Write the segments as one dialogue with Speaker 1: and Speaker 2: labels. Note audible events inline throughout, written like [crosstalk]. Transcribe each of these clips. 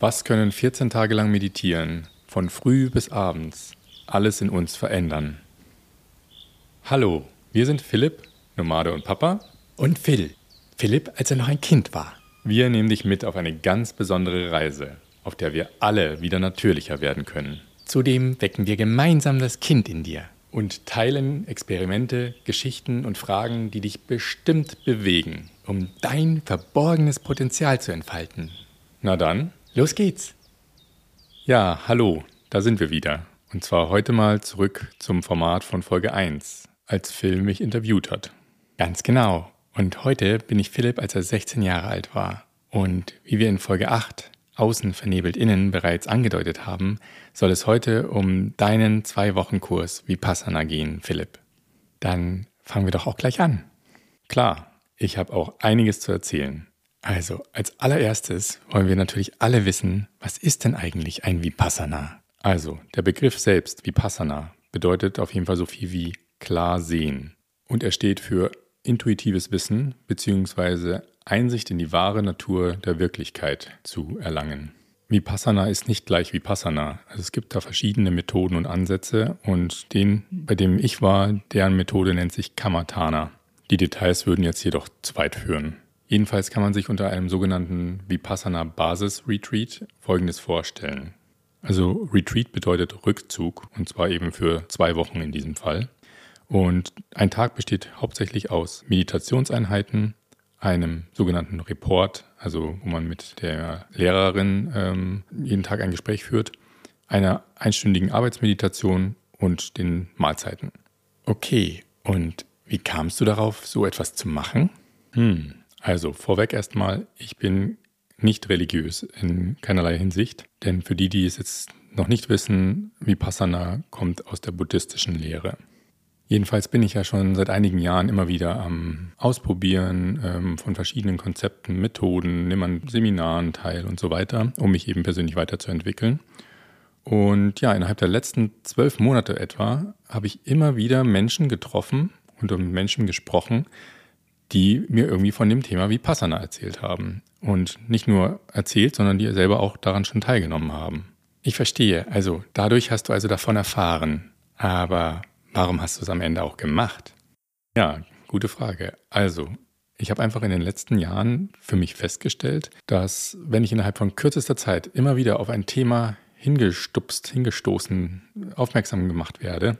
Speaker 1: Was können 14 Tage lang meditieren, von früh bis abends, alles in uns verändern? Hallo, wir sind Philipp, Nomade und Papa.
Speaker 2: Und Phil. Philipp, als er noch ein Kind war.
Speaker 1: Wir nehmen dich mit auf eine ganz besondere Reise, auf der wir alle wieder natürlicher werden können.
Speaker 2: Zudem wecken wir gemeinsam das Kind in dir.
Speaker 1: Und teilen Experimente, Geschichten und Fragen, die dich bestimmt bewegen.
Speaker 2: Um dein verborgenes Potenzial zu entfalten.
Speaker 1: Na dann,
Speaker 2: los geht's.
Speaker 1: Ja, hallo, da sind wir wieder. Und zwar heute mal zurück zum Format von Folge 1, als Phil mich interviewt hat.
Speaker 2: Ganz genau. Und heute bin ich Philipp, als er 16 Jahre alt war. Und wie wir in Folge 8 Außen vernebelt innen bereits angedeutet haben, soll es heute um deinen Zwei-Wochen-Kurs Vipassana gehen, Philipp. Dann fangen wir doch auch gleich an.
Speaker 1: Klar, ich habe auch einiges zu erzählen.
Speaker 2: Also, als allererstes wollen wir natürlich alle wissen, was ist denn eigentlich ein Vipassana?
Speaker 1: Also, der Begriff selbst, Vipassana, bedeutet auf jeden Fall so viel wie klar sehen. Und er steht für intuitives Wissen bzw. Einsicht in die wahre Natur der Wirklichkeit zu erlangen. Vipassana ist nicht gleich Vipassana. Also es gibt da verschiedene Methoden und Ansätze und den, bei dem ich war, deren Methode nennt sich Kamatana. Die Details würden jetzt jedoch zu weit führen. Jedenfalls kann man sich unter einem sogenannten Vipassana Basis Retreat Folgendes vorstellen. Also Retreat bedeutet Rückzug und zwar eben für zwei Wochen in diesem Fall. Und ein Tag besteht hauptsächlich aus Meditationseinheiten, einem sogenannten Report, also wo man mit der Lehrerin ähm, jeden Tag ein Gespräch führt, einer einstündigen Arbeitsmeditation und den Mahlzeiten.
Speaker 2: Okay, und wie kamst du darauf, so etwas zu machen?
Speaker 1: Hm, also vorweg erstmal, ich bin nicht religiös in keinerlei Hinsicht, denn für die, die es jetzt noch nicht wissen, Vipassana kommt aus der buddhistischen Lehre. Jedenfalls bin ich ja schon seit einigen Jahren immer wieder am Ausprobieren ähm, von verschiedenen Konzepten, Methoden, nimm an Seminaren teil und so weiter, um mich eben persönlich weiterzuentwickeln. Und ja, innerhalb der letzten zwölf Monate etwa habe ich immer wieder Menschen getroffen und mit Menschen gesprochen, die mir irgendwie von dem Thema Vipassana erzählt haben. Und nicht nur erzählt, sondern die selber auch daran schon teilgenommen haben.
Speaker 2: Ich verstehe. Also dadurch hast du also davon erfahren. Aber Warum hast du es am Ende auch gemacht?
Speaker 1: Ja, gute Frage. Also, ich habe einfach in den letzten Jahren für mich festgestellt, dass wenn ich innerhalb von kürzester Zeit immer wieder auf ein Thema hingestupst, hingestoßen, aufmerksam gemacht werde,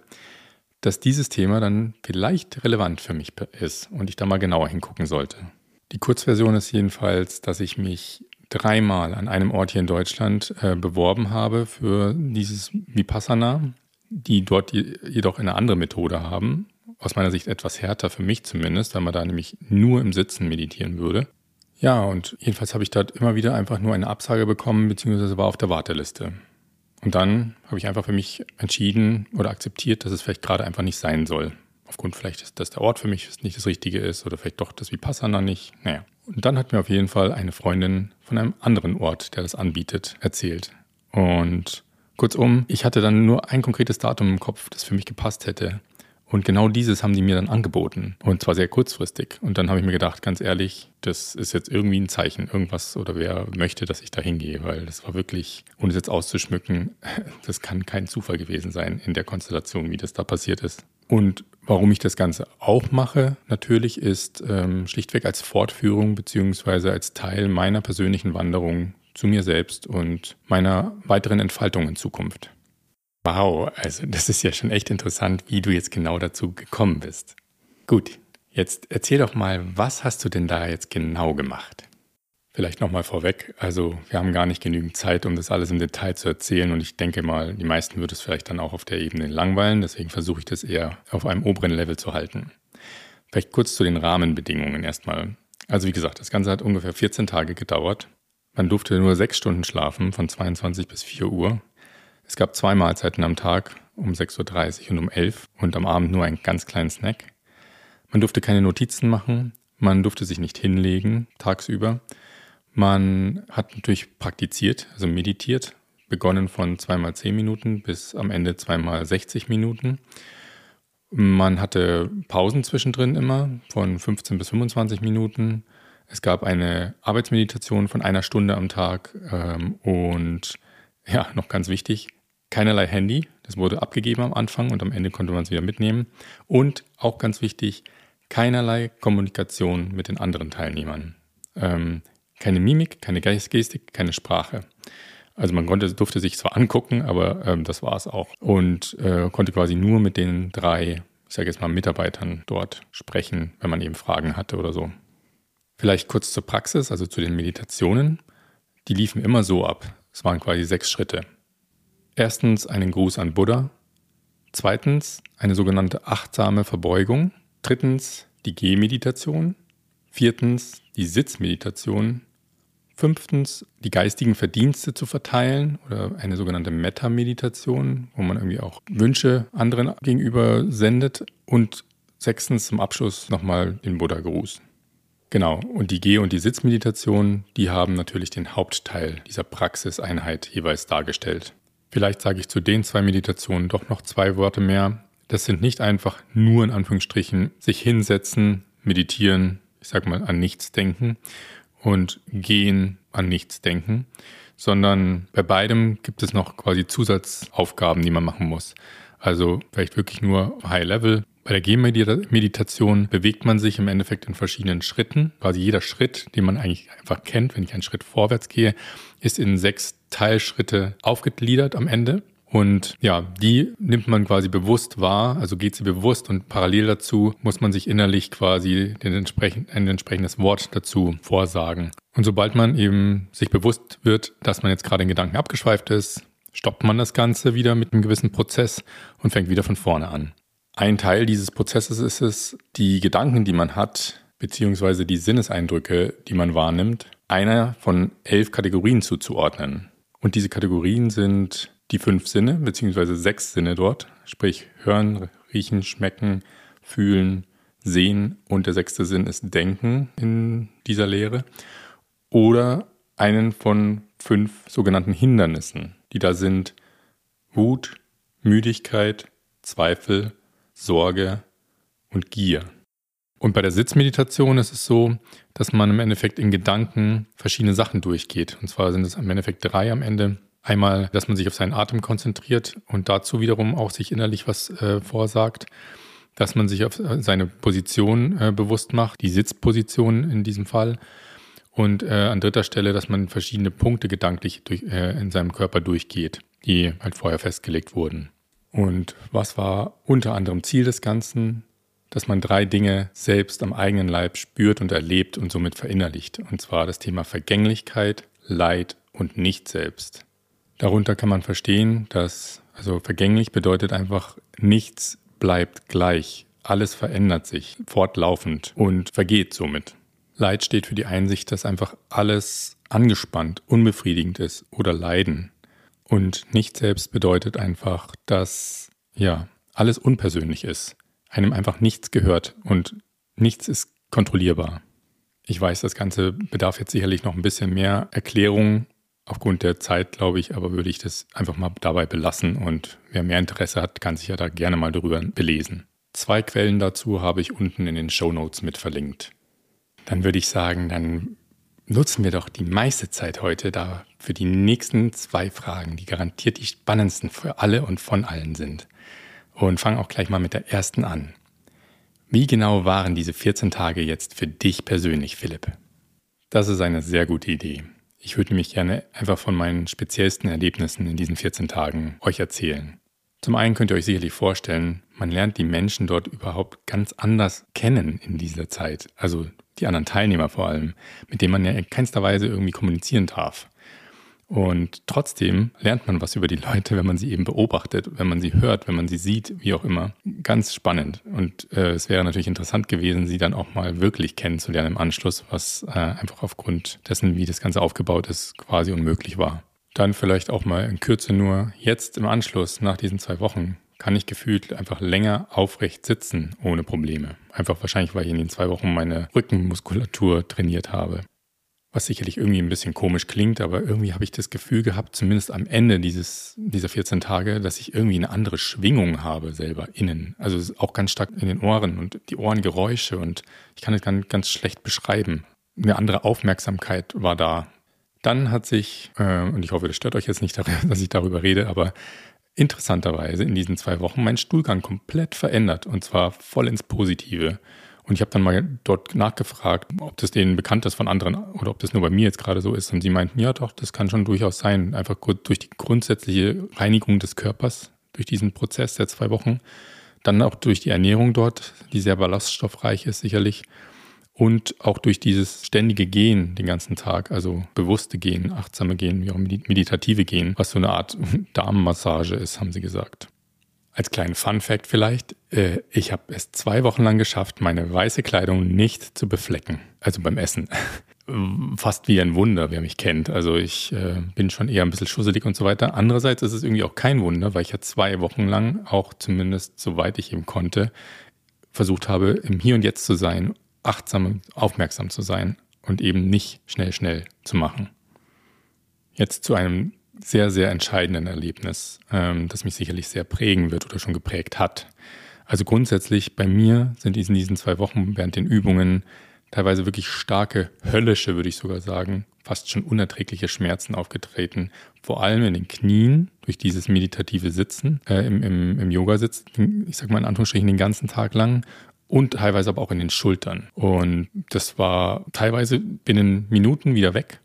Speaker 1: dass dieses Thema dann vielleicht relevant für mich ist und ich da mal genauer hingucken sollte. Die Kurzversion ist jedenfalls, dass ich mich dreimal an einem Ort hier in Deutschland äh, beworben habe für dieses Vipassana, die dort jedoch eine andere Methode haben. Aus meiner Sicht etwas härter für mich zumindest, weil man da nämlich nur im Sitzen meditieren würde. Ja, und jedenfalls habe ich dort immer wieder einfach nur eine Absage bekommen, beziehungsweise war auf der Warteliste. Und dann habe ich einfach für mich entschieden oder akzeptiert, dass es vielleicht gerade einfach nicht sein soll. Aufgrund vielleicht, dass der Ort für mich nicht das Richtige ist oder vielleicht doch das Vipassana nicht. Naja. Und dann hat mir auf jeden Fall eine Freundin von einem anderen Ort, der das anbietet, erzählt. Und Kurzum, ich hatte dann nur ein konkretes Datum im Kopf, das für mich gepasst hätte. Und genau dieses haben die mir dann angeboten. Und zwar sehr kurzfristig. Und dann habe ich mir gedacht, ganz ehrlich, das ist jetzt irgendwie ein Zeichen, irgendwas oder wer möchte, dass ich da hingehe, weil das war wirklich, ohne es jetzt auszuschmücken, [laughs] das kann kein Zufall gewesen sein in der Konstellation, wie das da passiert ist. Und warum ich das Ganze auch mache, natürlich, ist ähm, schlichtweg als Fortführung beziehungsweise als Teil meiner persönlichen Wanderung zu mir selbst und meiner weiteren Entfaltung in Zukunft.
Speaker 2: Wow, also das ist ja schon echt interessant, wie du jetzt genau dazu gekommen bist. Gut, jetzt erzähl doch mal, was hast du denn da jetzt genau gemacht?
Speaker 1: Vielleicht nochmal vorweg, also wir haben gar nicht genügend Zeit, um das alles im Detail zu erzählen und ich denke mal, die meisten wird es vielleicht dann auch auf der Ebene langweilen, deswegen versuche ich das eher auf einem oberen Level zu halten. Vielleicht kurz zu den Rahmenbedingungen erstmal. Also wie gesagt, das Ganze hat ungefähr 14 Tage gedauert man durfte nur sechs Stunden schlafen, von 22 bis 4 Uhr. Es gab zwei Mahlzeiten am Tag, um 6.30 Uhr und um 11 Uhr und am Abend nur einen ganz kleinen Snack. Man durfte keine Notizen machen, man durfte sich nicht hinlegen tagsüber. Man hat natürlich praktiziert, also meditiert, begonnen von zweimal 10 Minuten bis am Ende zweimal 60 Minuten. Man hatte Pausen zwischendrin immer von 15 bis 25 Minuten. Es gab eine Arbeitsmeditation von einer Stunde am Tag ähm, und ja, noch ganz wichtig, keinerlei Handy. Das wurde abgegeben am Anfang und am Ende konnte man es wieder mitnehmen. Und auch ganz wichtig, keinerlei Kommunikation mit den anderen Teilnehmern. Ähm, keine Mimik, keine Gestik, keine Sprache. Also man konnte, durfte sich zwar angucken, aber ähm, das war es auch. Und äh, konnte quasi nur mit den drei, ich sage jetzt mal, Mitarbeitern dort sprechen, wenn man eben Fragen hatte oder so. Vielleicht kurz zur Praxis, also zu den Meditationen. Die liefen immer so ab. Es waren quasi sechs Schritte. Erstens einen Gruß an Buddha. Zweitens eine sogenannte achtsame Verbeugung. Drittens die Gehmeditation. Viertens die Sitzmeditation. Fünftens die geistigen Verdienste zu verteilen oder eine sogenannte Metta-Meditation, wo man irgendwie auch Wünsche anderen gegenüber sendet. Und sechstens zum Abschluss nochmal den Buddha-Gruß. Genau, und die Geh- und die Sitzmeditation, die haben natürlich den Hauptteil dieser Praxiseinheit jeweils dargestellt. Vielleicht sage ich zu den zwei Meditationen doch noch zwei Worte mehr. Das sind nicht einfach nur in Anführungsstrichen sich hinsetzen, meditieren, ich sage mal an nichts denken und gehen an nichts denken, sondern bei beidem gibt es noch quasi Zusatzaufgaben, die man machen muss. Also vielleicht wirklich nur High Level, bei der Gehmeditation bewegt man sich im Endeffekt in verschiedenen Schritten. Quasi jeder Schritt, den man eigentlich einfach kennt, wenn ich einen Schritt vorwärts gehe, ist in sechs Teilschritte aufgegliedert am Ende. Und ja, die nimmt man quasi bewusst wahr, also geht sie bewusst und parallel dazu muss man sich innerlich quasi den entsprechend, ein entsprechendes Wort dazu vorsagen. Und sobald man eben sich bewusst wird, dass man jetzt gerade in Gedanken abgeschweift ist, stoppt man das Ganze wieder mit einem gewissen Prozess und fängt wieder von vorne an. Ein Teil dieses Prozesses ist es, die Gedanken, die man hat, beziehungsweise die Sinneseindrücke, die man wahrnimmt, einer von elf Kategorien zuzuordnen. Und diese Kategorien sind die fünf Sinne, beziehungsweise sechs Sinne dort, sprich hören, riechen, schmecken, fühlen, sehen und der sechste Sinn ist Denken in dieser Lehre. Oder einen von fünf sogenannten Hindernissen, die da sind Wut, Müdigkeit, Zweifel, Sorge und Gier. Und bei der Sitzmeditation ist es so, dass man im Endeffekt in Gedanken verschiedene Sachen durchgeht. Und zwar sind es im Endeffekt drei am Ende. Einmal, dass man sich auf seinen Atem konzentriert und dazu wiederum auch sich innerlich was äh, vorsagt. Dass man sich auf äh, seine Position äh, bewusst macht, die Sitzposition in diesem Fall. Und äh, an dritter Stelle, dass man verschiedene Punkte gedanklich durch, äh, in seinem Körper durchgeht, die halt vorher festgelegt wurden. Und was war unter anderem Ziel des Ganzen? Dass man drei Dinge selbst am eigenen Leib spürt und erlebt und somit verinnerlicht. Und zwar das Thema Vergänglichkeit, Leid und Nicht-Selbst. Darunter kann man verstehen, dass, also vergänglich bedeutet einfach, nichts bleibt gleich. Alles verändert sich fortlaufend und vergeht somit. Leid steht für die Einsicht, dass einfach alles angespannt, unbefriedigend ist oder Leiden. Und nicht selbst bedeutet einfach, dass ja alles unpersönlich ist, einem einfach nichts gehört und nichts ist kontrollierbar. Ich weiß, das Ganze bedarf jetzt sicherlich noch ein bisschen mehr Erklärung aufgrund der Zeit, glaube ich, aber würde ich das einfach mal dabei belassen und wer mehr Interesse hat, kann sich ja da gerne mal darüber belesen. Zwei Quellen dazu habe ich unten in den Show Notes mit verlinkt. Dann würde ich sagen, dann nutzen wir doch die meiste Zeit heute da für die nächsten zwei Fragen, die garantiert die spannendsten für alle und von allen sind. Und fangen auch gleich mal mit der ersten an. Wie genau waren diese 14 Tage jetzt für dich persönlich, Philipp? Das ist eine sehr gute Idee. Ich würde nämlich gerne einfach von meinen speziellsten Erlebnissen in diesen 14 Tagen euch erzählen. Zum einen könnt ihr euch sicherlich vorstellen, man lernt die Menschen dort überhaupt ganz anders kennen in dieser Zeit. Also die anderen Teilnehmer vor allem, mit denen man ja in keinster Weise irgendwie kommunizieren darf. Und trotzdem lernt man was über die Leute, wenn man sie eben beobachtet, wenn man sie hört, wenn man sie sieht, wie auch immer. Ganz spannend. Und äh, es wäre natürlich interessant gewesen, sie dann auch mal wirklich kennenzulernen im Anschluss, was äh, einfach aufgrund dessen, wie das Ganze aufgebaut ist, quasi unmöglich war. Dann vielleicht auch mal in Kürze nur jetzt im Anschluss nach diesen zwei Wochen kann ich gefühlt einfach länger aufrecht sitzen ohne Probleme. Einfach wahrscheinlich, weil ich in den zwei Wochen meine Rückenmuskulatur trainiert habe. Was sicherlich irgendwie ein bisschen komisch klingt, aber irgendwie habe ich das Gefühl gehabt, zumindest am Ende dieses, dieser 14 Tage, dass ich irgendwie eine andere Schwingung habe selber innen. Also auch ganz stark in den Ohren und die Ohrengeräusche und ich kann es ganz, ganz schlecht beschreiben. eine andere Aufmerksamkeit war da. Dann hat sich, äh, und ich hoffe, das stört euch jetzt nicht, [laughs] dass ich darüber rede, aber interessanterweise in diesen zwei Wochen mein Stuhlgang komplett verändert und zwar voll ins Positive. Und ich habe dann mal dort nachgefragt, ob das denen bekannt ist von anderen oder ob das nur bei mir jetzt gerade so ist. Und sie meinten, ja doch, das kann schon durchaus sein. Einfach durch die grundsätzliche Reinigung des Körpers, durch diesen Prozess der zwei Wochen. Dann auch durch die Ernährung dort, die sehr ballaststoffreich ist sicherlich. Und auch durch dieses ständige Gehen den ganzen Tag, also bewusste Gehen, achtsame Gehen, wie auch meditative Gehen, was so eine Art [laughs] Darmmassage ist, haben sie gesagt. Als kleinen Fun Fact vielleicht, äh, ich habe es zwei Wochen lang geschafft, meine weiße Kleidung nicht zu beflecken, also beim Essen. [laughs] Fast wie ein Wunder, wer mich kennt. Also ich äh, bin schon eher ein bisschen schusselig und so weiter. Andererseits ist es irgendwie auch kein Wunder, weil ich ja zwei Wochen lang, auch zumindest soweit ich eben konnte, versucht habe, im Hier und Jetzt zu sein, achtsam, aufmerksam zu sein und eben nicht schnell, schnell zu machen. Jetzt zu einem sehr, sehr entscheidenden Erlebnis, ähm, das mich sicherlich sehr prägen wird oder schon geprägt hat. Also grundsätzlich bei mir sind in diesen zwei Wochen während den Übungen teilweise wirklich starke, höllische, würde ich sogar sagen, fast schon unerträgliche Schmerzen aufgetreten. Vor allem in den Knien durch dieses meditative Sitzen, äh, im, im, im Yoga-Sitzen, ich sag mal in Anführungsstrichen den ganzen Tag lang und teilweise aber auch in den Schultern. Und das war teilweise binnen Minuten wieder weg.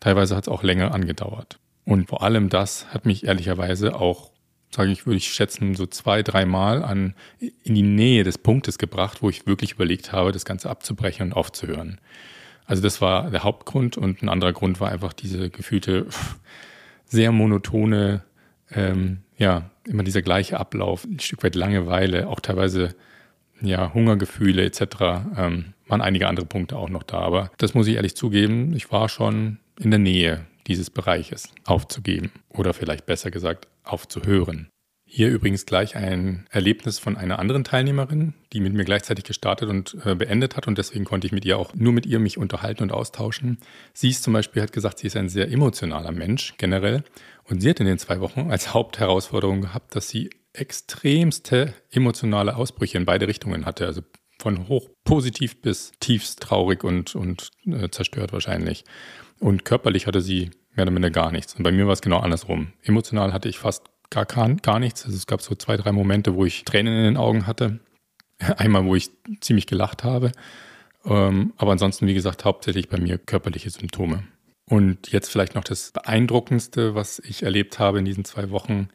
Speaker 1: Teilweise hat es auch länger angedauert. Und vor allem das hat mich ehrlicherweise auch, sage ich, würde ich schätzen, so zwei, dreimal an in die Nähe des Punktes gebracht, wo ich wirklich überlegt habe, das Ganze abzubrechen und aufzuhören. Also das war der Hauptgrund und ein anderer Grund war einfach diese gefühlte, sehr monotone, ähm, ja, immer dieser gleiche Ablauf, ein Stück weit Langeweile, auch teilweise ja, Hungergefühle etc. Ähm, waren einige andere Punkte auch noch da. Aber das muss ich ehrlich zugeben, ich war schon in der Nähe dieses Bereiches aufzugeben oder vielleicht besser gesagt aufzuhören. Hier übrigens gleich ein Erlebnis von einer anderen Teilnehmerin, die mit mir gleichzeitig gestartet und äh, beendet hat und deswegen konnte ich mit ihr auch nur mit ihr mich unterhalten und austauschen. Sie ist zum Beispiel hat gesagt, sie ist ein sehr emotionaler Mensch generell und sie hat in den zwei Wochen als Hauptherausforderung gehabt, dass sie extremste emotionale Ausbrüche in beide Richtungen hatte, also von hoch positiv bis tiefst traurig und, und äh, zerstört wahrscheinlich. Und körperlich hatte sie mehr oder minder gar nichts. Und bei mir war es genau andersrum. Emotional hatte ich fast gar, gar nichts. Also es gab so zwei, drei Momente, wo ich Tränen in den Augen hatte. [laughs] Einmal, wo ich ziemlich gelacht habe. Ähm, aber ansonsten, wie gesagt, hauptsächlich bei mir körperliche Symptome. Und jetzt vielleicht noch das Beeindruckendste, was ich erlebt habe in diesen zwei Wochen.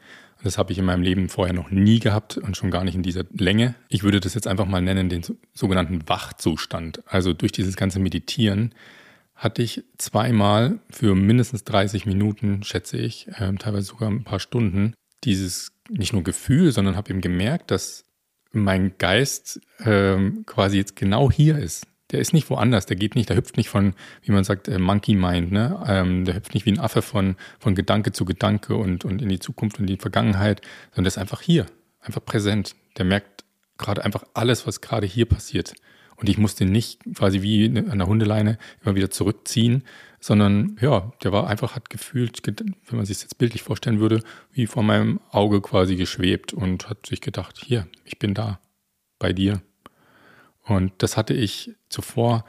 Speaker 1: Das habe ich in meinem Leben vorher noch nie gehabt und schon gar nicht in dieser Länge. Ich würde das jetzt einfach mal nennen, den sogenannten Wachzustand. Also durch dieses ganze Meditieren hatte ich zweimal für mindestens 30 Minuten, schätze ich, äh, teilweise sogar ein paar Stunden, dieses nicht nur Gefühl, sondern habe eben gemerkt, dass mein Geist äh, quasi jetzt genau hier ist. Der ist nicht woanders, der geht nicht, der hüpft nicht von, wie man sagt, äh, Monkey Mind, ne? Ähm, der hüpft nicht wie ein Affe von, von Gedanke zu Gedanke und, und in die Zukunft und die Vergangenheit, sondern der ist einfach hier, einfach präsent. Der merkt gerade einfach alles, was gerade hier passiert. Und ich musste nicht quasi wie an der Hundeleine immer wieder zurückziehen, sondern ja, der war einfach, hat gefühlt, wenn man sich das jetzt bildlich vorstellen würde, wie vor meinem Auge quasi geschwebt und hat sich gedacht, hier, ich bin da, bei dir. Und das hatte ich zuvor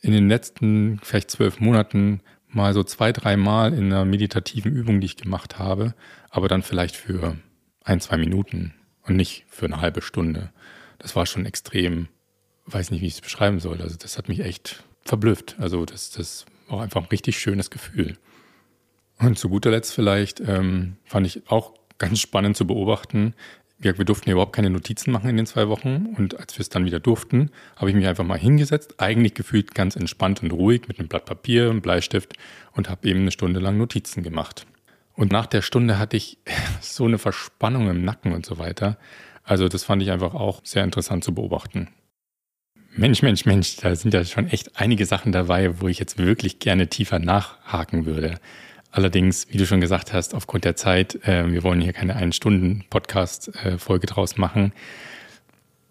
Speaker 1: in den letzten vielleicht zwölf Monaten mal so zwei, drei Mal in einer meditativen Übung, die ich gemacht habe, aber dann vielleicht für ein, zwei Minuten und nicht für eine halbe Stunde. Das war schon extrem weiß nicht, wie ich es beschreiben soll. Also das hat mich echt verblüfft. Also das, das war einfach ein richtig schönes Gefühl. Und zu guter Letzt vielleicht ähm, fand ich auch ganz spannend zu beobachten. Wir, wir durften ja überhaupt keine Notizen machen in den zwei Wochen. Und als wir es dann wieder durften, habe ich mich einfach mal hingesetzt, eigentlich gefühlt ganz entspannt und ruhig mit einem Blatt Papier, einem Bleistift und habe eben eine Stunde lang Notizen gemacht. Und nach der Stunde hatte ich [laughs] so eine Verspannung im Nacken und so weiter. Also das fand ich einfach auch sehr interessant zu beobachten. Mensch, Mensch, Mensch, da sind ja schon echt einige Sachen dabei, wo ich jetzt wirklich gerne tiefer nachhaken würde. Allerdings, wie du schon gesagt hast, aufgrund der Zeit, äh, wir wollen hier keine Ein-Stunden-Podcast-Folge draus machen.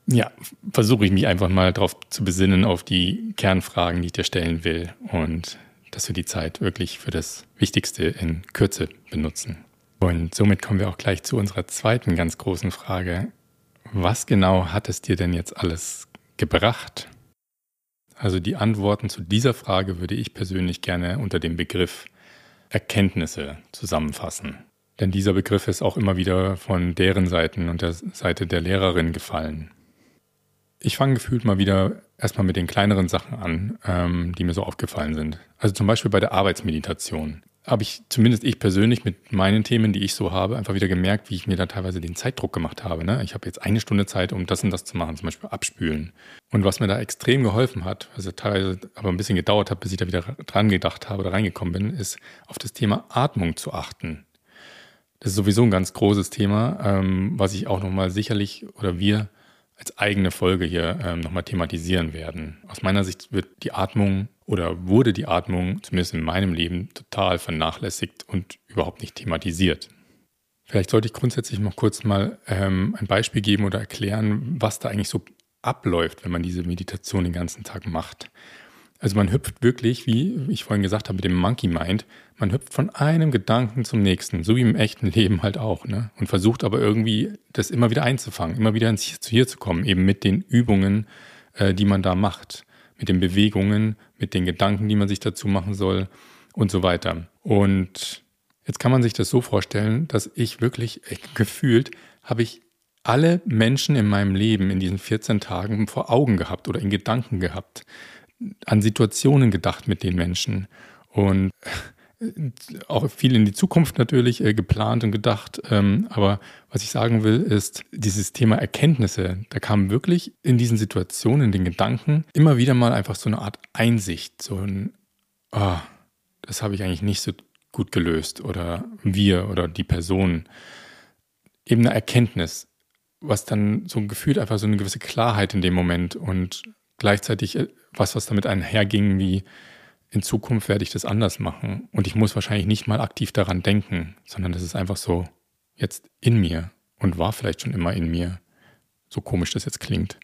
Speaker 1: Ja, versuche ich mich einfach mal darauf zu besinnen, auf die Kernfragen, die ich dir stellen will und dass wir die Zeit wirklich für das Wichtigste in Kürze benutzen. Und somit kommen wir auch gleich zu unserer zweiten ganz großen Frage. Was genau hat es dir denn jetzt alles gebracht. Also die Antworten zu dieser Frage würde ich persönlich gerne unter dem Begriff Erkenntnisse zusammenfassen. Denn dieser Begriff ist auch immer wieder von deren Seiten und der Seite der Lehrerin gefallen. Ich fange gefühlt mal wieder erstmal mit den kleineren Sachen an, ähm, die mir so aufgefallen sind. Also zum Beispiel bei der Arbeitsmeditation habe ich, zumindest ich persönlich mit meinen Themen, die ich so habe, einfach wieder gemerkt, wie ich mir da teilweise den Zeitdruck gemacht habe. Ne? Ich habe jetzt eine Stunde Zeit, um das und das zu machen, zum Beispiel abspülen. Und was mir da extrem geholfen hat, also teilweise aber ein bisschen gedauert hat, bis ich da wieder dran gedacht habe oder reingekommen bin, ist auf das Thema Atmung zu achten. Das ist sowieso ein ganz großes Thema, ähm, was ich auch nochmal sicherlich oder wir als eigene Folge hier ähm, nochmal thematisieren werden. Aus meiner Sicht wird die Atmung oder wurde die Atmung, zumindest in meinem Leben, total vernachlässigt und überhaupt nicht thematisiert. Vielleicht sollte ich grundsätzlich noch kurz mal ähm, ein Beispiel geben oder erklären, was da eigentlich so abläuft, wenn man diese Meditation den ganzen Tag macht. Also man hüpft wirklich, wie ich vorhin gesagt habe, mit dem Monkey Mind, man hüpft von einem Gedanken zum nächsten, so wie im echten Leben halt auch, ne? Und versucht aber irgendwie das immer wieder einzufangen, immer wieder ins Hier zu Hier zu kommen, eben mit den Übungen, äh, die man da macht, mit den Bewegungen, mit den Gedanken, die man sich dazu machen soll und so weiter. Und jetzt kann man sich das so vorstellen, dass ich wirklich gefühlt habe ich alle Menschen in meinem Leben in diesen 14 Tagen vor Augen gehabt oder in Gedanken gehabt an Situationen gedacht mit den Menschen und äh, auch viel in die Zukunft natürlich äh, geplant und gedacht. Ähm, aber was ich sagen will, ist dieses Thema Erkenntnisse. Da kam wirklich in diesen Situationen, in den Gedanken, immer wieder mal einfach so eine Art Einsicht, so ein, oh, das habe ich eigentlich nicht so gut gelöst oder wir oder die Person. Eben eine Erkenntnis, was dann so ein Gefühl einfach so eine gewisse Klarheit in dem Moment und gleichzeitig äh, was, was damit einherging, wie in Zukunft werde ich das anders machen. Und ich muss wahrscheinlich nicht mal aktiv daran denken, sondern das ist einfach so jetzt in mir und war vielleicht schon immer in mir, so komisch das jetzt klingt.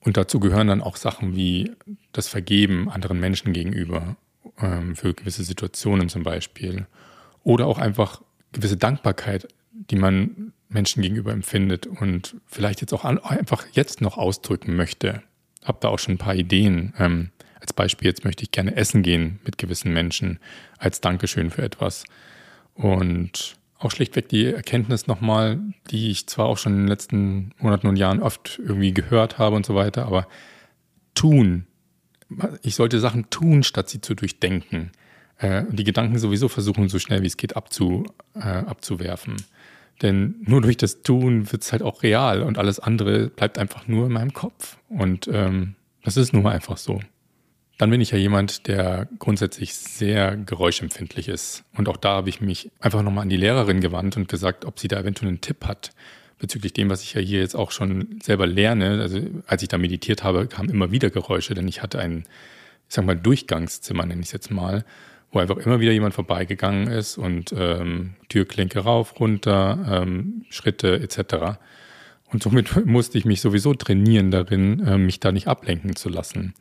Speaker 1: Und dazu gehören dann auch Sachen wie das Vergeben anderen Menschen gegenüber, ähm, für gewisse Situationen zum Beispiel. Oder auch einfach gewisse Dankbarkeit, die man Menschen gegenüber empfindet und vielleicht jetzt auch einfach jetzt noch ausdrücken möchte habe da auch schon ein paar Ideen. Ähm, als Beispiel, jetzt möchte ich gerne essen gehen mit gewissen Menschen als Dankeschön für etwas. Und auch schlichtweg die Erkenntnis nochmal, die ich zwar auch schon in den letzten Monaten und Jahren oft irgendwie gehört habe und so weiter, aber tun. Ich sollte Sachen tun, statt sie zu durchdenken. Äh, und die Gedanken sowieso versuchen, so schnell wie es geht abzu, äh, abzuwerfen. Denn nur durch das Tun wird es halt auch real und alles andere bleibt einfach nur in meinem Kopf. Und ähm, das ist nun mal einfach so. Dann bin ich ja jemand, der grundsätzlich sehr geräuschempfindlich ist. Und auch da habe ich mich einfach nochmal an die Lehrerin gewandt und gesagt, ob sie da eventuell einen Tipp hat bezüglich dem, was ich ja hier jetzt auch schon selber lerne. Also als ich da meditiert habe, kamen immer wieder Geräusche, denn ich hatte ein, ich sag mal, Durchgangszimmer, nenne ich es jetzt mal, wo einfach immer wieder jemand vorbeigegangen ist und ähm, Türklinke rauf, runter, ähm, Schritte etc. Und somit [laughs] musste ich mich sowieso trainieren darin, äh, mich da nicht ablenken zu lassen.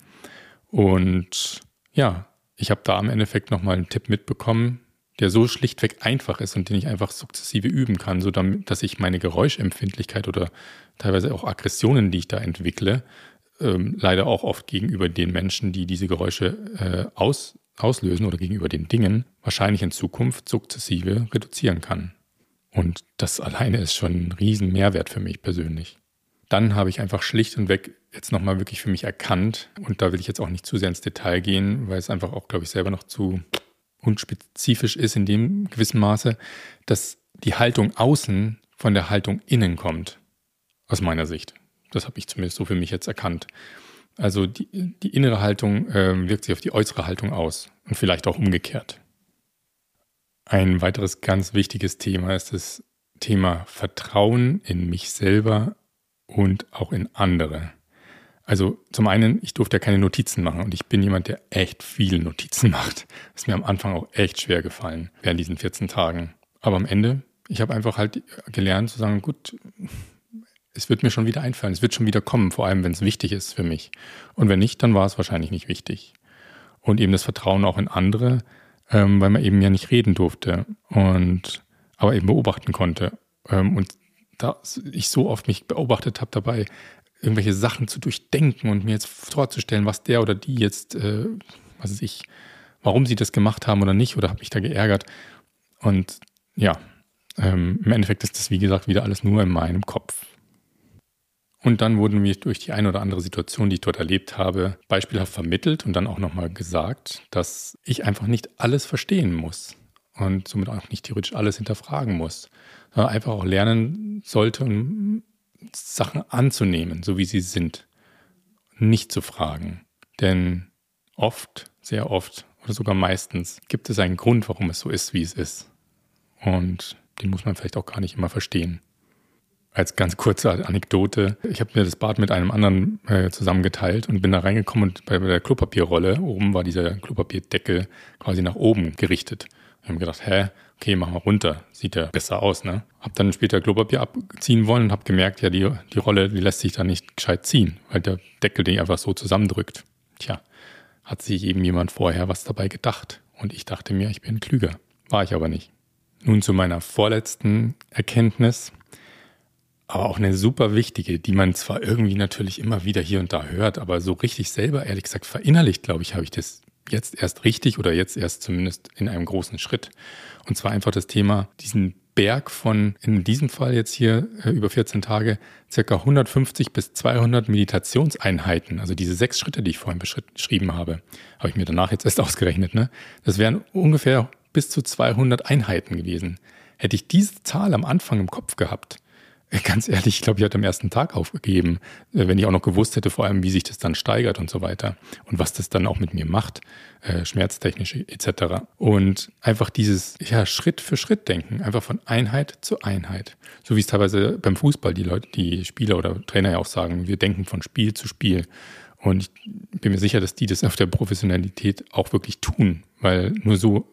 Speaker 1: Und ja, ich habe da im Endeffekt nochmal einen Tipp mitbekommen, der so schlichtweg einfach ist und den ich einfach sukzessive üben kann, so damit, dass ich meine Geräuschempfindlichkeit oder teilweise auch Aggressionen, die ich da entwickle, ähm, leider auch oft gegenüber den Menschen, die diese Geräusche äh, aus, auslösen oder gegenüber den Dingen wahrscheinlich in Zukunft sukzessive reduzieren kann. Und das alleine ist schon ein riesen Mehrwert für mich persönlich. Dann habe ich einfach schlicht und weg jetzt nochmal wirklich für mich erkannt, und da will ich jetzt auch nicht zu sehr ins Detail gehen, weil es einfach auch, glaube ich, selber noch zu unspezifisch ist in dem gewissen Maße, dass die Haltung außen von der Haltung innen kommt. Aus meiner Sicht. Das habe ich zumindest so für mich jetzt erkannt. Also die, die innere Haltung äh, wirkt sich auf die äußere Haltung aus und vielleicht auch umgekehrt. Ein weiteres ganz wichtiges Thema ist das Thema Vertrauen in mich selber und auch in andere. Also zum einen, ich durfte ja keine Notizen machen und ich bin jemand, der echt viele Notizen [laughs] macht. Das ist mir am Anfang auch echt schwer gefallen während diesen 14 Tagen. Aber am Ende, ich habe einfach halt gelernt zu sagen, gut, es wird mir schon wieder einfallen, es wird schon wieder kommen, vor allem wenn es wichtig ist für mich. Und wenn nicht, dann war es wahrscheinlich nicht wichtig. Und eben das Vertrauen auch in andere, ähm, weil man eben ja nicht reden durfte und aber eben beobachten konnte. Ähm, und da ich so oft mich beobachtet habe dabei, irgendwelche Sachen zu durchdenken und mir jetzt vorzustellen, was der oder die jetzt, äh, was weiß ich, warum sie das gemacht haben oder nicht oder habe mich da geärgert. Und ja, ähm, im Endeffekt ist das, wie gesagt, wieder alles nur in meinem Kopf. Und dann wurden mir durch die eine oder andere Situation, die ich dort erlebt habe, beispielhaft vermittelt und dann auch nochmal gesagt, dass ich einfach nicht alles verstehen muss und somit auch nicht theoretisch alles hinterfragen muss, sondern einfach auch lernen sollte, um Sachen anzunehmen, so wie sie sind, nicht zu fragen. Denn oft, sehr oft oder sogar meistens gibt es einen Grund, warum es so ist, wie es ist. Und den muss man vielleicht auch gar nicht immer verstehen. Als ganz kurze Anekdote, ich habe mir das Bad mit einem anderen äh, zusammengeteilt und bin da reingekommen und bei der Klopapierrolle oben war dieser Klopapierdeckel quasi nach oben gerichtet. Ich habe gedacht, hä, okay, mach mal runter, sieht ja besser aus, ne? Hab dann später Klopapier abziehen wollen und habe gemerkt, ja, die, die Rolle, die lässt sich da nicht gescheit ziehen, weil der Deckel den einfach so zusammendrückt. Tja, hat sich eben jemand vorher was dabei gedacht und ich dachte mir, ich bin klüger. War ich aber nicht. Nun zu meiner vorletzten Erkenntnis aber auch eine super wichtige, die man zwar irgendwie natürlich immer wieder hier und da hört, aber so richtig selber, ehrlich gesagt, verinnerlicht, glaube ich, habe ich das jetzt erst richtig oder jetzt erst zumindest in einem großen Schritt. Und zwar einfach das Thema, diesen Berg von, in diesem Fall jetzt hier äh, über 14 Tage, circa 150 bis 200 Meditationseinheiten, also diese sechs Schritte, die ich vorhin beschrieben habe, habe ich mir danach jetzt erst [laughs] ausgerechnet, ne? Das wären ungefähr bis zu 200 Einheiten gewesen. Hätte ich diese Zahl am Anfang im Kopf gehabt, [laughs] Ganz ehrlich, ich glaube, ich hätte am ersten Tag aufgegeben, äh, wenn ich auch noch gewusst hätte, vor allem, wie sich das dann steigert und so weiter und was das dann auch mit mir macht, äh, schmerztechnisch etc. Und einfach dieses ja, Schritt für Schritt denken, einfach von Einheit zu Einheit. So wie es teilweise beim Fußball die Leute, die Spieler oder Trainer ja auch sagen, wir denken von Spiel zu Spiel. Und ich bin mir sicher, dass die das auf der Professionalität auch wirklich tun, weil nur so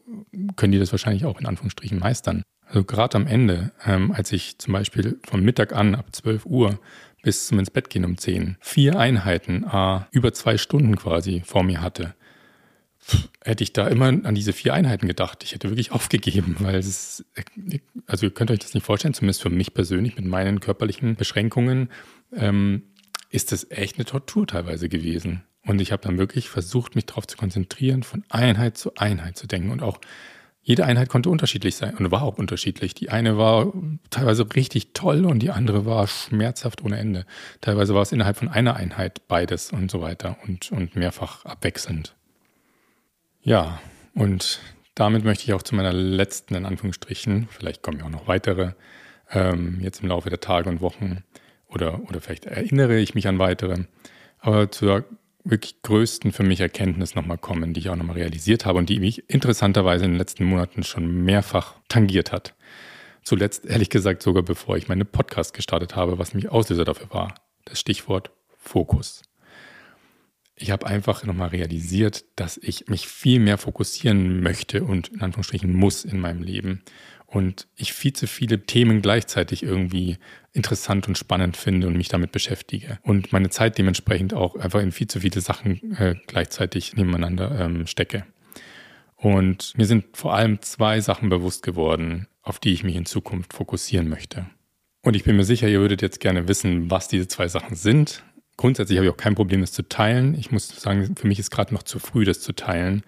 Speaker 1: können die das wahrscheinlich auch in Anführungsstrichen meistern. Also gerade am Ende, ähm, als ich zum Beispiel vom Mittag an ab 12 Uhr bis zum ins Bett gehen um 10 vier Einheiten, äh, über zwei Stunden quasi vor mir hatte, pff, hätte ich da immer an diese vier Einheiten gedacht. Ich hätte wirklich [laughs] aufgegeben, weil es, also ihr könnt euch das nicht vorstellen, zumindest für mich persönlich mit meinen körperlichen Beschränkungen, ähm, ist das echt eine Tortur teilweise gewesen. Und ich habe dann wirklich versucht, mich darauf zu konzentrieren, von Einheit zu Einheit zu denken und auch jede Einheit konnte unterschiedlich sein und war auch unterschiedlich. Die eine war teilweise richtig toll und die andere war schmerzhaft ohne Ende. Teilweise war es innerhalb von einer Einheit beides und so weiter und, und mehrfach abwechselnd. Ja, und damit möchte ich auch zu meiner letzten, in Anführungsstrichen, vielleicht kommen ja auch noch weitere, ähm, jetzt im Laufe der Tage und Wochen oder, oder vielleicht erinnere ich mich an weitere, aber zur wirklich größten für mich Erkenntnis nochmal kommen, die ich auch nochmal realisiert habe und die mich interessanterweise in den letzten Monaten schon mehrfach tangiert hat. Zuletzt, ehrlich gesagt, sogar bevor ich meine Podcast gestartet habe, was mich Auslöser dafür war. Das Stichwort Fokus. Ich habe einfach nochmal realisiert, dass ich mich viel mehr fokussieren möchte und in Anführungsstrichen muss in meinem Leben und ich viel zu viele Themen gleichzeitig irgendwie interessant und spannend finde und mich damit beschäftige und meine Zeit dementsprechend auch einfach in viel zu viele Sachen äh, gleichzeitig nebeneinander ähm, stecke. Und mir sind vor allem zwei Sachen bewusst geworden, auf die ich mich in Zukunft fokussieren möchte. Und ich bin mir sicher, ihr würdet jetzt gerne wissen, was diese zwei Sachen sind. Grundsätzlich habe ich auch kein Problem, das zu teilen. Ich muss sagen, für mich ist gerade noch zu früh, das zu teilen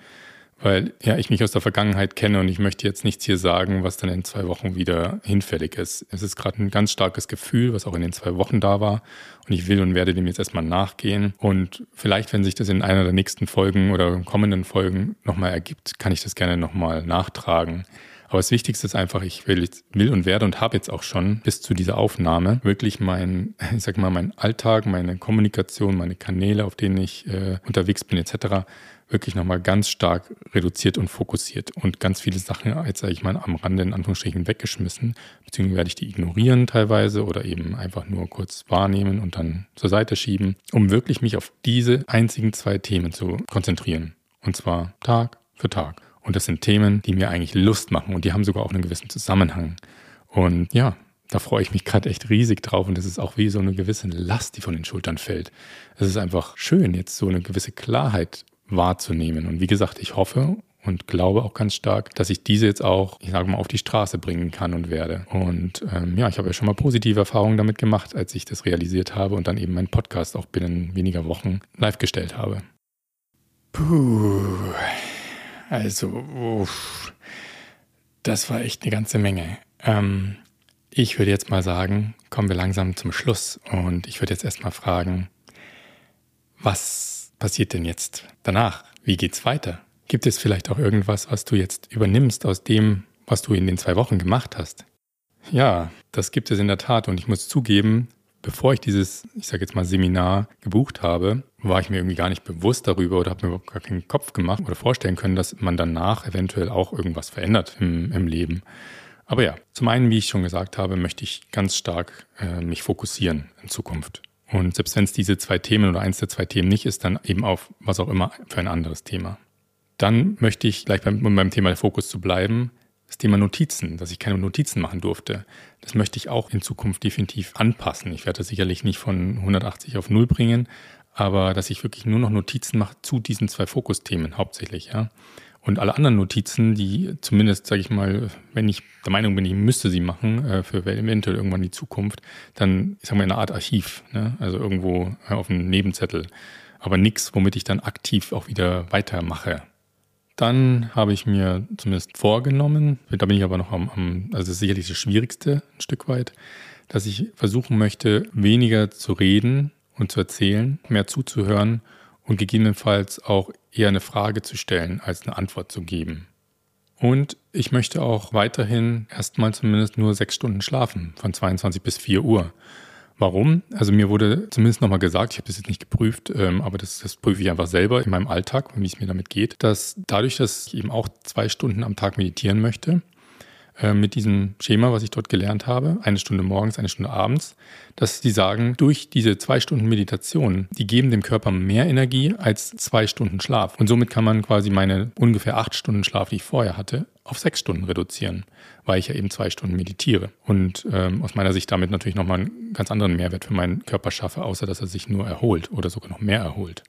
Speaker 1: weil ja ich mich aus der Vergangenheit kenne und ich möchte jetzt nichts hier sagen, was dann in zwei Wochen wieder hinfällig ist. Es ist gerade ein ganz starkes Gefühl, was auch in den zwei Wochen da war und ich will und werde dem jetzt erstmal nachgehen und vielleicht, wenn sich das in einer der nächsten Folgen oder kommenden Folgen nochmal ergibt, kann ich das gerne nochmal nachtragen. Aber das Wichtigste ist einfach, ich will, will und werde und habe jetzt auch schon bis zu dieser Aufnahme wirklich mein, [laughs] ich sag mal, mein Alltag, meine Kommunikation, meine Kanäle, auf denen ich äh, unterwegs bin, etc wirklich nochmal ganz stark reduziert und fokussiert und ganz viele Sachen, jetzt sage ich mal, am Rande in Anführungsstrichen weggeschmissen, beziehungsweise werde ich die ignorieren teilweise oder eben einfach nur kurz wahrnehmen und dann zur Seite schieben, um wirklich mich auf diese einzigen zwei Themen zu konzentrieren. Und zwar Tag für Tag. Und das sind Themen, die mir eigentlich Lust machen und die haben sogar auch einen gewissen Zusammenhang. Und ja, da freue ich mich gerade echt riesig drauf und das ist auch wie so eine gewisse Last, die von den Schultern fällt. Es ist einfach schön, jetzt so eine gewisse Klarheit wahrzunehmen. Und wie gesagt, ich hoffe und glaube auch ganz stark, dass ich diese jetzt auch, ich sage mal, auf die Straße bringen kann und werde. Und ähm, ja, ich habe ja schon mal positive Erfahrungen damit gemacht, als ich das realisiert habe und dann eben meinen Podcast auch binnen weniger Wochen live gestellt habe. Puh, also, uff, das war echt eine ganze Menge. Ähm, ich würde jetzt mal sagen, kommen wir langsam zum Schluss und ich würde jetzt erstmal fragen, was passiert denn jetzt danach? Wie geht's weiter? Gibt es vielleicht auch irgendwas, was du jetzt übernimmst aus dem, was du in den zwei Wochen gemacht hast? Ja, das gibt es in der Tat und ich muss zugeben, bevor ich dieses, ich sage jetzt mal, Seminar gebucht habe, war ich mir irgendwie gar nicht bewusst darüber oder habe mir überhaupt gar keinen Kopf gemacht oder vorstellen können, dass man danach eventuell auch irgendwas verändert im, im Leben. Aber ja, zum einen, wie ich schon gesagt habe, möchte ich ganz stark äh, mich fokussieren in Zukunft. Und selbst wenn es diese zwei Themen oder eins der zwei Themen nicht ist, dann eben auf was auch immer für ein anderes Thema. Dann möchte ich gleich beim, um beim Thema Fokus zu bleiben, das Thema Notizen, dass ich keine Notizen machen durfte. Das möchte ich auch in Zukunft definitiv anpassen. Ich werde das sicherlich nicht von 180 auf 0 bringen, aber dass ich wirklich nur noch Notizen mache zu diesen zwei Fokusthemen hauptsächlich, ja. Und alle anderen Notizen, die zumindest, sage ich mal, wenn ich der Meinung bin, ich müsste sie machen, äh, für eventuell irgendwann die Zukunft, dann, ich sage mal, eine Art Archiv, ne? also irgendwo äh, auf einem Nebenzettel. Aber nichts, womit ich dann aktiv auch wieder weitermache. Dann habe ich mir zumindest vorgenommen, da bin ich aber noch am, am also das ist sicherlich das Schwierigste ein Stück weit, dass ich versuchen möchte, weniger zu reden und zu erzählen, mehr zuzuhören und gegebenenfalls auch eher eine Frage zu stellen, als eine Antwort zu geben. Und ich möchte auch weiterhin erstmal zumindest nur sechs Stunden schlafen, von 22 bis 4 Uhr. Warum? Also mir wurde zumindest nochmal gesagt, ich habe das jetzt nicht geprüft, ähm, aber das, das prüfe ich einfach selber in meinem Alltag, wie es mir damit geht, dass dadurch, dass ich eben auch zwei Stunden am Tag meditieren möchte, äh, mit diesem Schema, was ich dort gelernt habe, eine Stunde morgens, eine Stunde abends, dass die sagen, durch diese zwei Stunden Meditation, die geben dem Körper mehr Energie als zwei Stunden Schlaf. Und somit kann man quasi meine ungefähr acht Stunden Schlaf, die ich vorher hatte, auf sechs Stunden reduzieren, weil ich ja eben zwei Stunden meditiere. Und ähm, aus meiner Sicht damit natürlich nochmal einen ganz anderen Mehrwert für meinen Körper schaffe, außer dass er sich nur erholt oder sogar noch mehr erholt.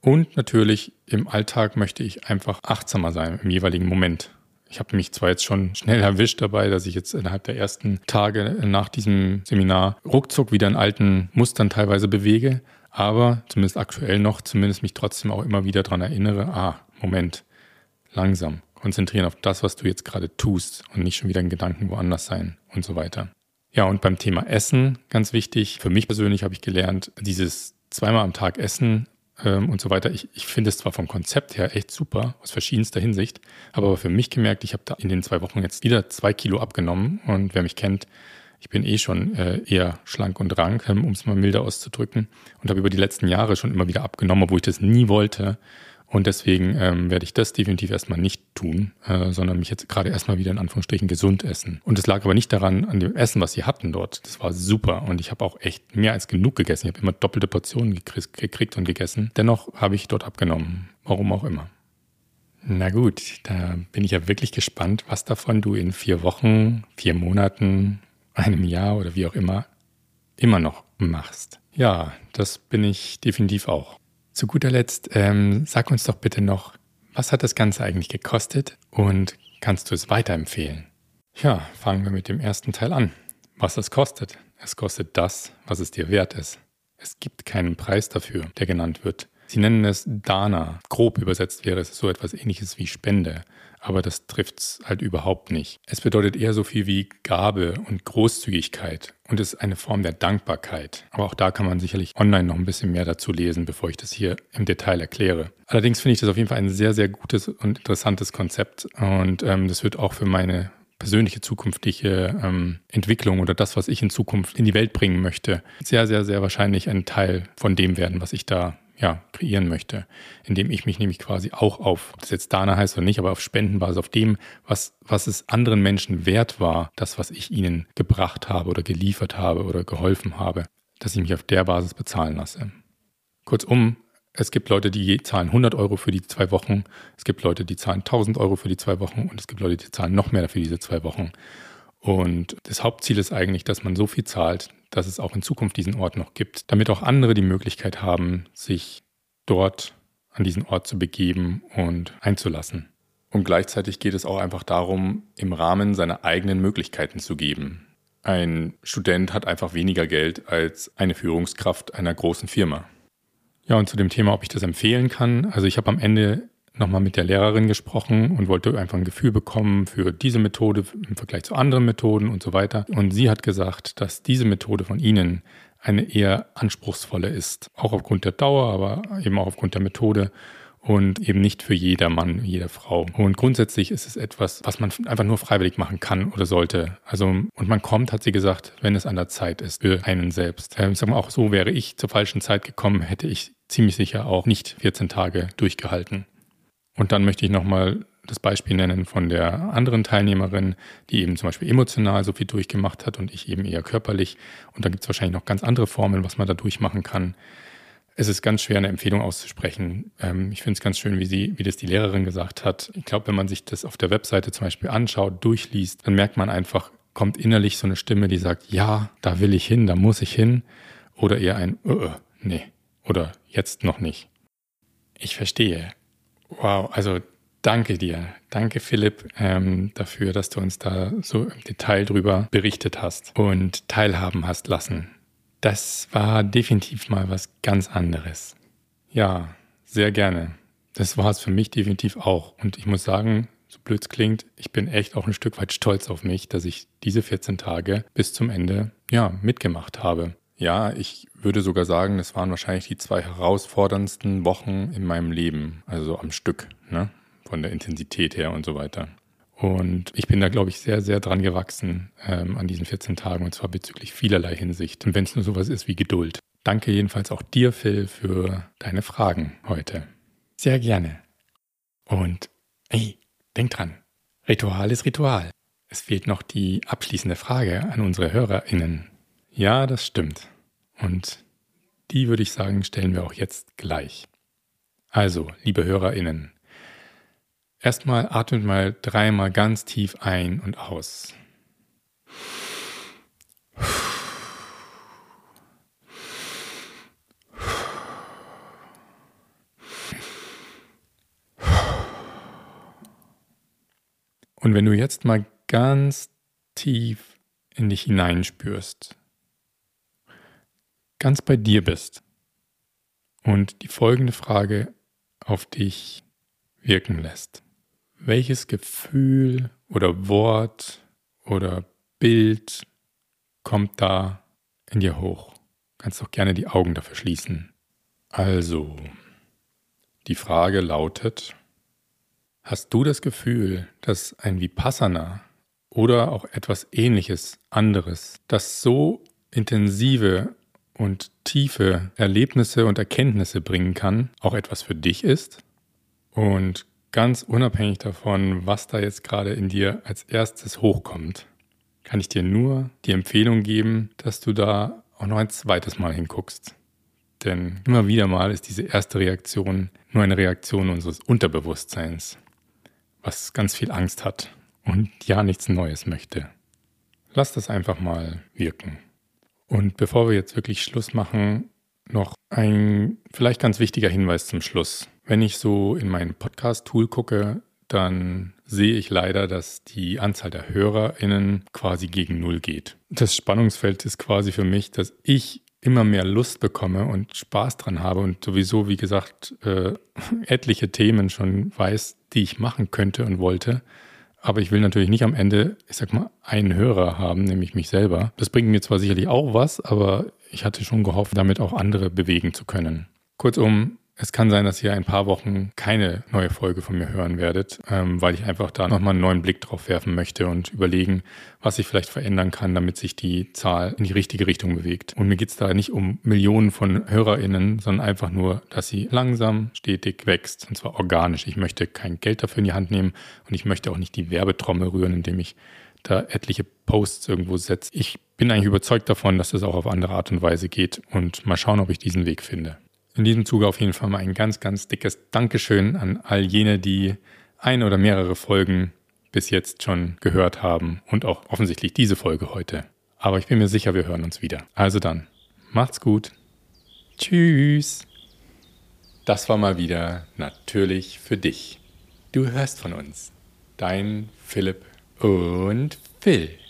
Speaker 1: Und natürlich im Alltag möchte ich einfach achtsamer sein im jeweiligen Moment. Ich habe mich zwar jetzt schon schnell erwischt dabei, dass ich jetzt innerhalb der ersten Tage nach diesem Seminar ruckzuck wieder in alten Mustern teilweise bewege, aber zumindest aktuell noch, zumindest mich trotzdem auch immer wieder daran erinnere, ah, Moment, langsam, konzentrieren auf das, was du jetzt gerade tust und nicht schon wieder in Gedanken woanders sein und so weiter. Ja, und beim Thema Essen, ganz wichtig, für mich persönlich habe ich gelernt, dieses zweimal am Tag Essen ähm, und so weiter. Ich, ich finde es zwar vom Konzept her echt super, aus verschiedenster Hinsicht, habe aber für mich gemerkt, ich habe da in den zwei Wochen jetzt wieder zwei Kilo abgenommen und wer mich kennt, ich bin eh schon äh, eher schlank und rank, ähm, um es mal milder auszudrücken und habe über die letzten Jahre schon immer wieder abgenommen, obwohl ich das nie wollte. Und deswegen ähm, werde ich das definitiv erstmal nicht tun, äh, sondern mich jetzt gerade erstmal wieder in Anführungsstrichen gesund essen. Und es lag aber nicht daran, an dem Essen, was sie hatten dort. Das war super und ich habe auch echt mehr als genug gegessen. Ich habe immer doppelte Portionen gekriegt und gegessen. Dennoch habe ich dort abgenommen. Warum auch immer. Na gut, da bin ich ja wirklich gespannt, was davon du in vier Wochen, vier Monaten, einem Jahr oder wie auch immer immer noch machst. Ja, das bin ich definitiv auch. Zu guter Letzt, ähm, sag uns doch bitte noch, was hat das Ganze eigentlich gekostet und kannst du es weiterempfehlen? Ja, fangen wir mit dem ersten Teil an. Was es kostet. Es kostet das, was es dir wert ist. Es gibt keinen Preis dafür, der genannt wird. Sie nennen es Dana. Grob übersetzt wäre es so etwas ähnliches wie Spende aber das trifft es halt überhaupt nicht. Es bedeutet eher so viel wie Gabe und Großzügigkeit und ist eine Form der Dankbarkeit. Aber auch da kann man sicherlich online noch ein bisschen mehr dazu lesen, bevor ich das hier im Detail erkläre. Allerdings finde ich das auf jeden Fall ein sehr, sehr gutes und interessantes Konzept und ähm, das wird auch für meine persönliche zukünftige ähm, Entwicklung oder das, was ich in Zukunft in die Welt bringen möchte, sehr, sehr, sehr wahrscheinlich ein Teil von dem werden, was ich da ja, kreieren möchte, indem ich mich nämlich quasi auch auf, ob das jetzt Dana heißt oder nicht, aber auf Spendenbasis, auf dem, was, was es anderen Menschen wert war, das, was ich ihnen gebracht habe oder geliefert habe oder geholfen habe, dass ich mich auf der Basis bezahlen lasse. Kurzum, es gibt Leute, die zahlen 100 Euro für die zwei Wochen, es gibt Leute, die zahlen 1000 Euro für die zwei Wochen und es gibt Leute, die zahlen noch mehr für diese zwei Wochen. Und das Hauptziel ist eigentlich, dass man so viel zahlt, dass es auch in Zukunft diesen Ort noch gibt, damit auch andere die Möglichkeit haben, sich dort an diesen Ort zu begeben und einzulassen. Und gleichzeitig geht es auch einfach darum, im Rahmen seiner eigenen Möglichkeiten zu geben. Ein Student hat einfach weniger Geld als eine Führungskraft einer großen Firma. Ja, und zu dem Thema, ob ich das empfehlen kann. Also ich habe am Ende nochmal mit der Lehrerin gesprochen und wollte einfach ein Gefühl bekommen für diese Methode im Vergleich zu anderen Methoden und so weiter. Und sie hat gesagt, dass diese Methode von Ihnen eine eher anspruchsvolle ist. Auch aufgrund der Dauer, aber eben auch aufgrund der Methode und eben nicht für jeder Mann, jede Frau. Und grundsätzlich ist es etwas, was man einfach nur freiwillig machen kann oder sollte. Also, und man kommt, hat sie gesagt, wenn es an der Zeit ist für einen selbst. Ähm, sag mal, auch so wäre ich zur falschen Zeit gekommen, hätte ich ziemlich sicher auch nicht 14 Tage durchgehalten. Und dann möchte ich nochmal das Beispiel nennen von der anderen Teilnehmerin, die eben zum Beispiel emotional so viel durchgemacht hat und ich eben eher körperlich. Und da gibt es wahrscheinlich noch ganz andere Formen, was man da durchmachen kann. Es ist ganz schwer, eine Empfehlung auszusprechen. Ähm, ich finde es ganz schön, wie, sie, wie das die Lehrerin gesagt hat. Ich glaube, wenn man sich das auf der Webseite zum Beispiel anschaut, durchliest, dann merkt man einfach, kommt innerlich so eine Stimme, die sagt, ja, da will ich hin, da muss ich hin. Oder eher ein, uh, nee, oder jetzt noch nicht. Ich verstehe. Wow, also danke dir. Danke, Philipp, ähm, dafür, dass du uns da so im Detail drüber berichtet hast und teilhaben hast lassen. Das war definitiv mal was ganz anderes. Ja, sehr gerne. Das war es für mich definitiv auch. Und ich muss sagen, so blöd es klingt, ich bin echt auch ein Stück weit stolz auf mich, dass ich diese 14 Tage bis zum Ende, ja, mitgemacht habe. Ja, ich würde sogar sagen, das waren wahrscheinlich die zwei herausforderndsten Wochen in meinem Leben, also am Stück, ne? von der Intensität her und so weiter. Und ich bin da, glaube ich, sehr, sehr dran gewachsen ähm, an diesen 14 Tagen und zwar bezüglich vielerlei Hinsicht. Und wenn es nur sowas ist wie Geduld. Danke jedenfalls auch dir, Phil, für deine Fragen heute. Sehr gerne. Und hey, denk dran, Ritual ist Ritual. Es fehlt noch die abschließende Frage an unsere HörerInnen. Ja, das stimmt. Und die würde ich sagen, stellen wir auch jetzt gleich. Also, liebe HörerInnen, erstmal atmet mal dreimal ganz tief ein und aus. Und wenn du jetzt mal ganz tief in dich hineinspürst, ganz bei dir bist und die folgende Frage auf dich wirken lässt. Welches Gefühl oder Wort oder Bild kommt da in dir hoch? Kannst auch gerne die Augen dafür schließen. Also, die Frage lautet, hast du das Gefühl, dass ein Vipassana oder auch etwas ähnliches anderes, das so intensive und tiefe Erlebnisse und Erkenntnisse bringen kann, auch etwas für dich ist. Und ganz unabhängig davon, was da jetzt gerade in dir als erstes hochkommt, kann ich dir nur die Empfehlung geben, dass du da auch noch ein zweites Mal hinguckst. Denn immer wieder mal ist diese erste Reaktion nur eine Reaktion unseres Unterbewusstseins, was ganz viel Angst hat und ja nichts Neues möchte. Lass das einfach mal wirken. Und bevor wir jetzt wirklich Schluss machen, noch ein vielleicht ganz wichtiger Hinweis zum Schluss. Wenn ich so in mein Podcast-Tool gucke, dann sehe ich leider, dass die Anzahl der HörerInnen quasi gegen Null geht. Das Spannungsfeld ist quasi für mich, dass ich immer mehr Lust bekomme und Spaß dran habe und sowieso, wie gesagt, äh, [laughs] etliche Themen schon weiß, die ich machen könnte und wollte. Aber ich will natürlich nicht am Ende, ich sag mal, einen Hörer haben, nämlich mich selber. Das bringt mir zwar sicherlich auch was, aber ich hatte schon gehofft, damit auch andere bewegen zu können. Kurzum, es kann sein, dass ihr ein paar Wochen keine neue Folge von mir hören werdet, ähm, weil ich einfach da nochmal einen neuen Blick drauf werfen möchte und überlegen, was ich vielleicht verändern kann, damit sich die Zahl in die richtige Richtung bewegt. Und mir geht es da nicht um Millionen von HörerInnen, sondern einfach nur, dass sie langsam, stetig wächst und zwar organisch. Ich möchte kein Geld dafür in die Hand nehmen und ich möchte auch nicht die Werbetrommel rühren, indem ich da etliche Posts irgendwo setze. Ich bin eigentlich überzeugt davon, dass das auch auf andere Art und Weise geht und mal schauen, ob ich diesen Weg finde. In diesem Zuge auf jeden Fall mal ein ganz, ganz dickes Dankeschön an all jene, die ein oder mehrere Folgen bis jetzt schon gehört haben und auch offensichtlich diese Folge heute. Aber ich bin mir sicher, wir hören uns wieder. Also dann, macht's gut. Tschüss. Das war mal wieder natürlich für dich. Du hörst von uns. Dein Philipp und Phil.